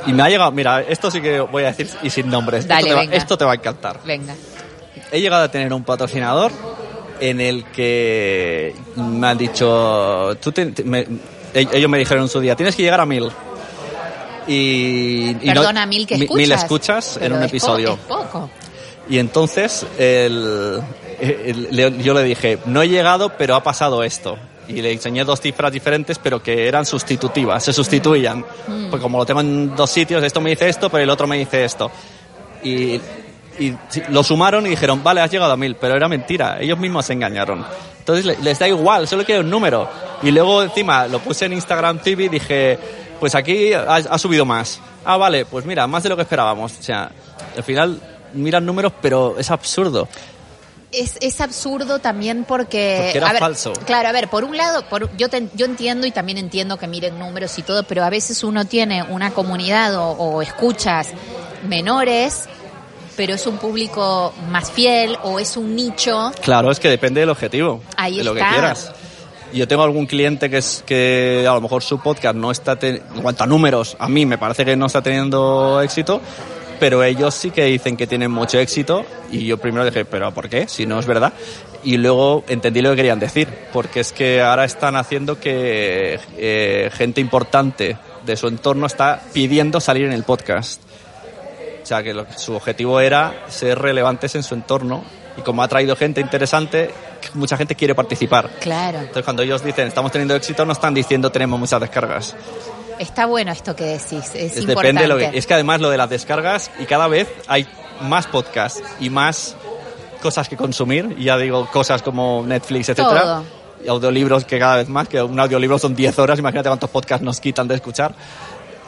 Y me ha llegado, mira, esto sí que voy a decir y sin nombres. Dale, esto, te va, venga. esto te va a encantar. Venga. He llegado a tener un patrocinador en el que me han dicho, tú te- te- me- ellos me dijeron en su día, tienes que llegar a mil. Y, y no- Perdona, mil que escuchas. Mil escuchas en un es po- episodio. es poco. Y entonces el- el- le- yo le dije, no he llegado, pero ha pasado esto. Y le enseñé dos cifras diferentes, pero que eran sustitutivas, se sustituían. Mm. Pues como lo tengo en dos sitios, esto me dice esto, pero el otro me dice esto. Y, y lo sumaron y dijeron, vale, has llegado a mil, pero era mentira, ellos mismos se engañaron. Entonces le- les da igual, solo quiero un número. Y luego encima lo puse en Instagram TV y dije, pues aquí ha, ha subido más. Ah, vale, pues mira, más de lo que esperábamos. O sea, al final miran números, pero es absurdo. Es, es absurdo también porque... Porque era a ver, falso. Claro, a ver, por un lado, por, yo, te- yo entiendo y también entiendo que miren números y todo, pero a veces uno tiene una comunidad o, o escuchas menores, pero es un público más fiel o es un nicho. Claro, es que depende del objetivo, Ahí de lo que está. quieras. Yo tengo algún cliente que es que a lo mejor su podcast no está te- en cuanto a números, a mí me parece que no está teniendo éxito, pero ellos sí que dicen que tienen mucho éxito y yo primero dije, pero ¿por qué? Si no es verdad. Y luego entendí lo que querían decir, porque es que ahora están haciendo que eh, gente importante de su entorno está pidiendo salir en el podcast. O sea, que su objetivo era ser relevantes en su entorno y como ha traído gente interesante, mucha gente quiere participar. Claro, Entonces, cuando ellos dicen estamos teniendo éxito, no están diciendo tenemos muchas descargas. está bueno esto que decís, es, Es, importante. depende de lo que, es que además lo de las descargas y cada vez hay más podcasts y más cosas que consumir. Y ya digo, cosas como Netflix, etcétera. Todo. Y audiolibros que cada vez más, que un audiolibro son 10 horas, imagínate cuántos podcasts nos quitan de escuchar.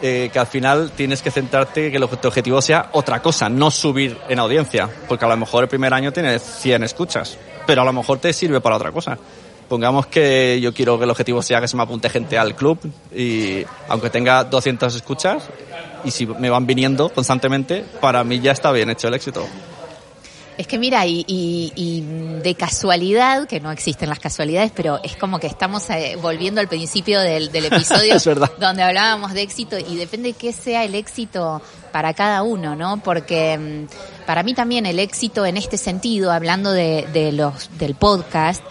Eh, que al final tienes que centrarte que tu objetivo sea otra cosa, no subir en audiencia, porque a lo mejor el primer año tienes 100 escuchas, pero a lo mejor te sirve para otra cosa. Pongamos que yo quiero que el objetivo sea que se me apunte gente al club y aunque tenga 200 escuchas y si me van viniendo constantemente, para mí ya está bien hecho el éxito. Es que mira, y, y- y de casualidad, que no existen las casualidades, pero es como que estamos eh, volviendo al principio del, del episodio Es verdad. donde hablábamos de éxito y depende qué sea el éxito para cada uno, ¿no? Porque mm, para mí también el éxito en este sentido, hablando de, de los del podcast,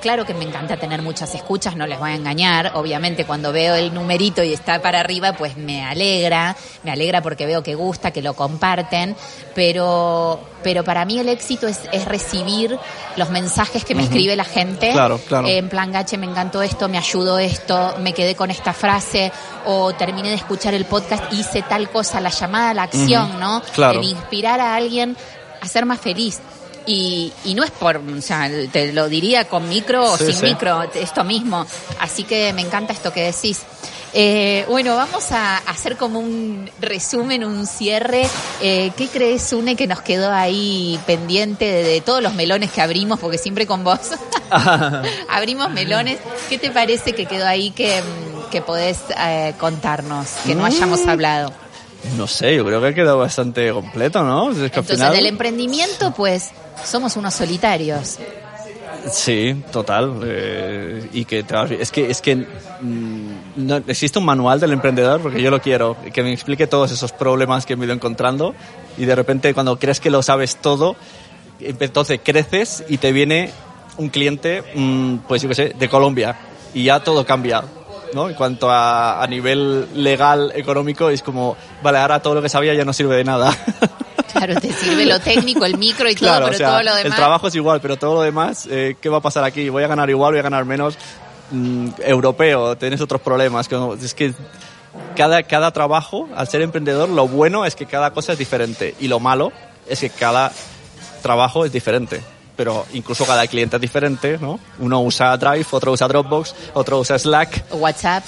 Claro que me encanta tener muchas escuchas, no les voy a engañar. Obviamente cuando veo el numerito y está para arriba, pues me alegra, me alegra porque veo que gusta, que lo comparten, pero, pero para mí el éxito es, es recibir los mensajes que me escribe la gente. Claro, claro. En plan, gache, me encantó esto, me ayudó esto, me quedé con esta frase, o terminé de escuchar el podcast, hice tal cosa, la llamada a la acción, ¿no? claro. En inspirar a alguien a ser más feliz. Y, y no es por, o sea, te lo diría con micro o sin sí. micro, esto mismo. Así que me encanta esto que decís. Eh, bueno, vamos a hacer como un resumen, un cierre. Eh, ¿Qué crees, Une, que nos quedó ahí pendiente de, de todos los melones que abrimos? Porque siempre con vos abrimos melones. ¿Qué te parece que quedó ahí que, que podés eh, contarnos, que no hayamos Mm. hablado? No sé, yo creo que ha quedado bastante completo, ¿no? Es que Entonces, final- del emprendimiento, pues, somos unos solitarios. Sí, total. eh, y que es que es que mm, no existe un manual del emprendedor porque yo lo quiero que me explique todos esos problemas que me he ido encontrando y de repente cuando crees que lo sabes todo entonces creces y te viene un cliente mm, pues yo qué sé de Colombia y ya todo cambia. ¿No? En cuanto a, a nivel legal, económico, es como, vale, ahora todo lo que sabía ya no sirve de nada. Claro, te sirve lo técnico, el micro y todo, Claro, pero o sea, todo lo demás. el trabajo es igual, pero todo lo demás, eh, ¿qué va a pasar aquí? ¿Voy a ganar igual, voy a ganar menos? Mm, europeo, tienes otros problemas. como- Es que cada, cada trabajo, al ser emprendedor, lo bueno es que cada cosa es diferente y lo malo es que cada trabajo es diferente. Pero incluso cada cliente es diferente, ¿no? Uno usa Drive, otro usa Dropbox, otro usa Slack, WhatsApp.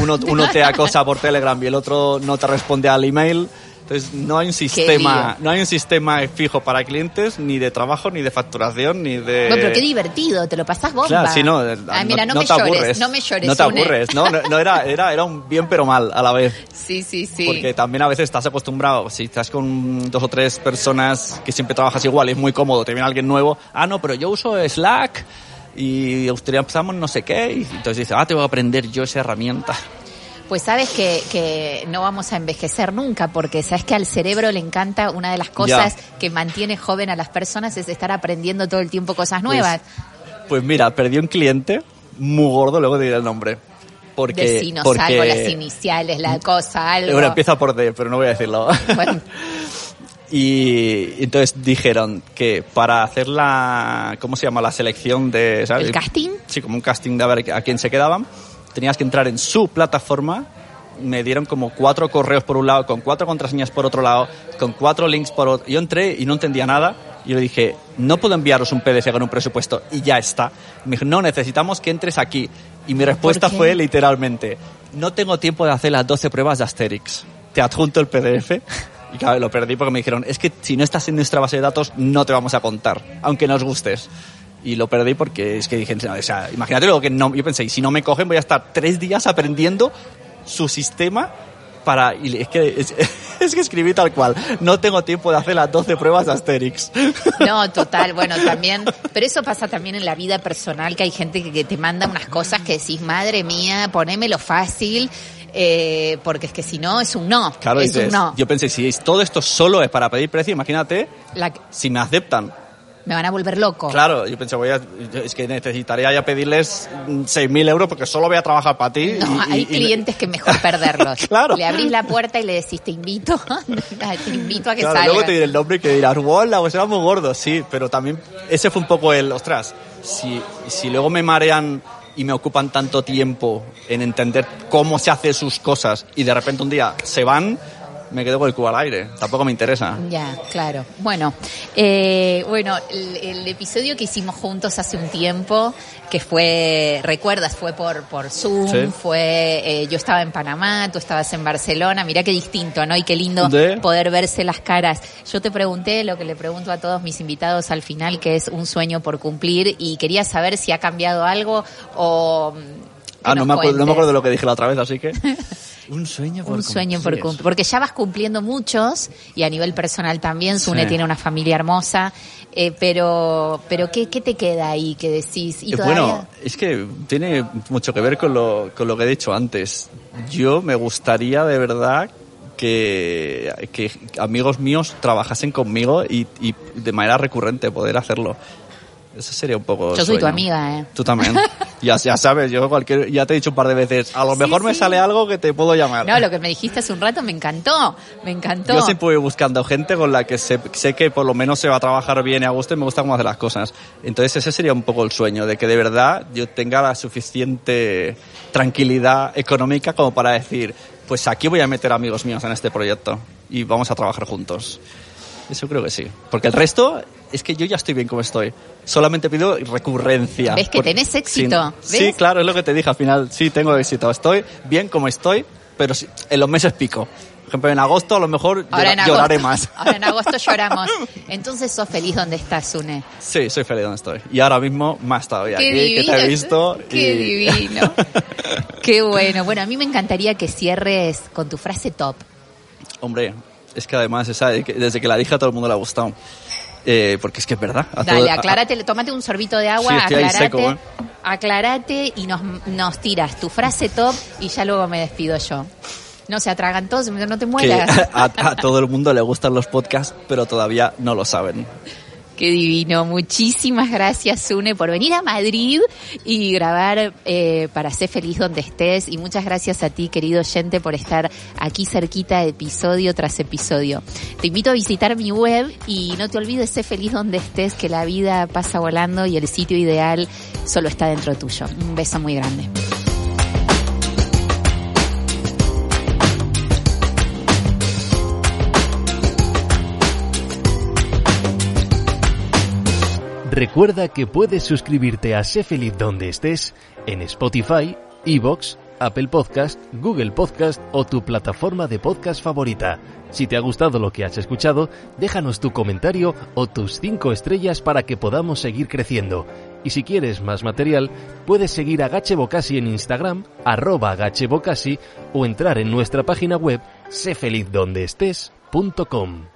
uno, uno te acosa por Telegram y el otro no te responde al email. Entonces no hay un sistema, no hay un sistema fijo para clientes ni de trabajo ni de facturación ni de. Bueno, pero qué divertido, te lo pasás bomba. Claro, sí, no, Ay, mira, no, me te llores, aburres. no me llores. No te Une. aburres, no, no, no era, era, era un bien pero mal a la vez. Sí, sí, sí. Porque también a veces estás acostumbrado, si estás con dos o tres personas que siempre trabajas igual, es muy cómodo, te viene alguien nuevo, ah, no, pero yo uso Slack y utilizamos no sé qué, y entonces dices, ah, tengo que aprender yo esa herramienta. Pues sabes que, que no vamos a envejecer nunca, porque sabes que al cerebro le encanta una de las cosas que mantiene joven a las personas es estar aprendiendo todo el tiempo cosas nuevas. Pues mira, perdí un cliente muy gordo, luego te diré el nombre. Porque, Decinos porque algo, las iniciales, la cosa, algo. Bueno, empieza por D, pero no voy a decirlo. Bueno, y entonces dijeron que para hacer la, ¿cómo se llama? La selección de, ¿sabes? ¿El casting? Sí, como un casting de a ver a quién se quedaban. Tenías que entrar en su plataforma. Me dieron como cuatro correos por un lado, con cuatro contraseñas por otro lado, con cuatro links por otro. Yo entré y no entendía nada. Y yo le dije, no puedo enviaros un PDF con un presupuesto y ya está. Me dijo, no, necesitamos que entres aquí. Y mi respuesta fue literalmente, no tengo tiempo de hacer las 12 pruebas de Asterix. Te adjunto el PDF. Y claro, lo perdí porque me dijeron, es que si no estás en nuestra base de datos, no te vamos a contar, aunque nos gustes. Y lo perdí porque es que dije, o sea, imagínate lo que no, yo pensé, y si no me cogen voy a estar tres días aprendiendo su sistema para, y es que, es, es que escribí tal cual, no tengo tiempo de hacer las 12 pruebas de Asterix. no, total, bueno, también, pero eso pasa también en la vida personal, que hay gente que, que te manda unas cosas que decís, madre mía, ponémelo fácil, eh, porque es que si no, es un no, Claro, es dices, un no. yo pensé, si todo esto solo es para pedir precio, imagínate La- si me aceptan. Me van a volver loco. Claro, yo pensé, voy a, es que necesitaría ya pedirles mm, 6.000 euros porque solo voy a trabajar para ti. No, y- hay y- y- clientes que mejor perderlos. Claro. Le abrís la puerta y le decís, te invito, te invito a que Claro, salgas. luego te diré el nombre y que dirás, ¡Hola! Pues era muy gordo, sí, pero también ese fue un poco el, ostras, si, si luego me marean y me ocupan tanto tiempo en entender cómo se hace sus cosas y de repente un día se van, me quedo con el cubo al aire. Tampoco me interesa. Ya, claro. Bueno, eh, bueno, el, el episodio que hicimos juntos hace un tiempo, que fue, recuerdas, fue por, por Zoom, Sí. fue, eh, yo estaba en Panamá, tú estabas en Barcelona, mirá qué distinto, ¿no? Y qué lindo De- poder verse las caras. Yo te pregunté lo que le pregunto a todos mis invitados al final, que es un sueño por cumplir, y quería saber si ha cambiado algo o... mm, Ah, no me, acuerdo, no me acuerdo de lo que dije la otra vez, así que... un sueño por Un sueño por cumplir. Porque ya vas cumpliendo muchos y a nivel personal también. Sune Sí. tiene una familia hermosa. eh, pero, pero ¿qué, ¿qué te queda ahí que decís? ¿Y Eh, todavía? Bueno, es que tiene mucho que ver con lo, con lo que he dicho antes. Yo me gustaría de verdad que, que amigos míos trabajasen conmigo y, y de manera recurrente poder hacerlo. Eso sería un poco. Yo soy tu sueño. amiga, ¿eh? Tú también. ya, ya sabes, yo cualquier, ya te he dicho un par de veces, a lo Sí, mejor me sí. sale algo que te puedo llamar. No, lo que me dijiste hace un rato me encantó. Me encantó. Yo siempre voy buscando gente con la que sé, sé que por lo menos se va a trabajar bien y a gusto y me gusta cómo hacer las cosas. Entonces ese sería un poco el sueño, de que de verdad yo tenga la suficiente tranquilidad económica como para decir, pues aquí voy a meter amigos míos en este proyecto y vamos a trabajar juntos. Eso creo que sí. Porque el resto es que yo ya estoy bien como estoy. Solamente pido recurrencia. ¿Ves que Porque- tenés éxito? Sí, ¿Ves? sí, claro, es lo que te dije al final. Sí, tengo éxito. Estoy bien como estoy, pero sí, en los meses pico. Por ejemplo, en agosto a lo mejor llora- agosto, lloraré más. Ahora en agosto lloramos. Entonces sos feliz donde estás, Sune. Sí, soy feliz donde estoy. Y ahora mismo más todavía. Qué aquí, divino. que te he visto. Qué y- divino. Qué bueno. Bueno, a mí me encantaría que cierres con tu frase top. Hombre, es que además esa, desde que la dije a todo el mundo le ha gustado. Eh, porque es que es verdad. A Dale, todo- a- aclárate, tómate un sorbito de agua, Sí, aclárate, seco, ¿eh? aclárate y nos, nos tiras tu frase top y ya luego me despido yo. No se atragan todos, no te mueras. a, a todo el mundo le gustan los podcasts, pero todavía no lo saben. Qué divino. Muchísimas gracias, Sune, por venir a Madrid y grabar eh, para Ser Feliz Donde Estés. Y muchas gracias a ti, querido oyente, por estar aquí cerquita, episodio tras episodio. Te invito a visitar mi web y no te olvides Ser Feliz Donde Estés, que la vida pasa volando y el sitio ideal solo está dentro tuyo. Un beso muy grande. Recuerda que puedes suscribirte a Sé Feliz donde estés en Spotify, Evox, Apple Podcast, Google Podcast o tu plataforma de podcast favorita. Si te ha gustado lo que has escuchado, déjanos tu comentario o tus 5 estrellas para que podamos seguir creciendo. Y si quieres más material, puedes seguir a Gache Bocasi en Instagram, arroba Gache Bocasi, o entrar en nuestra página web sefelizdondeestés.com.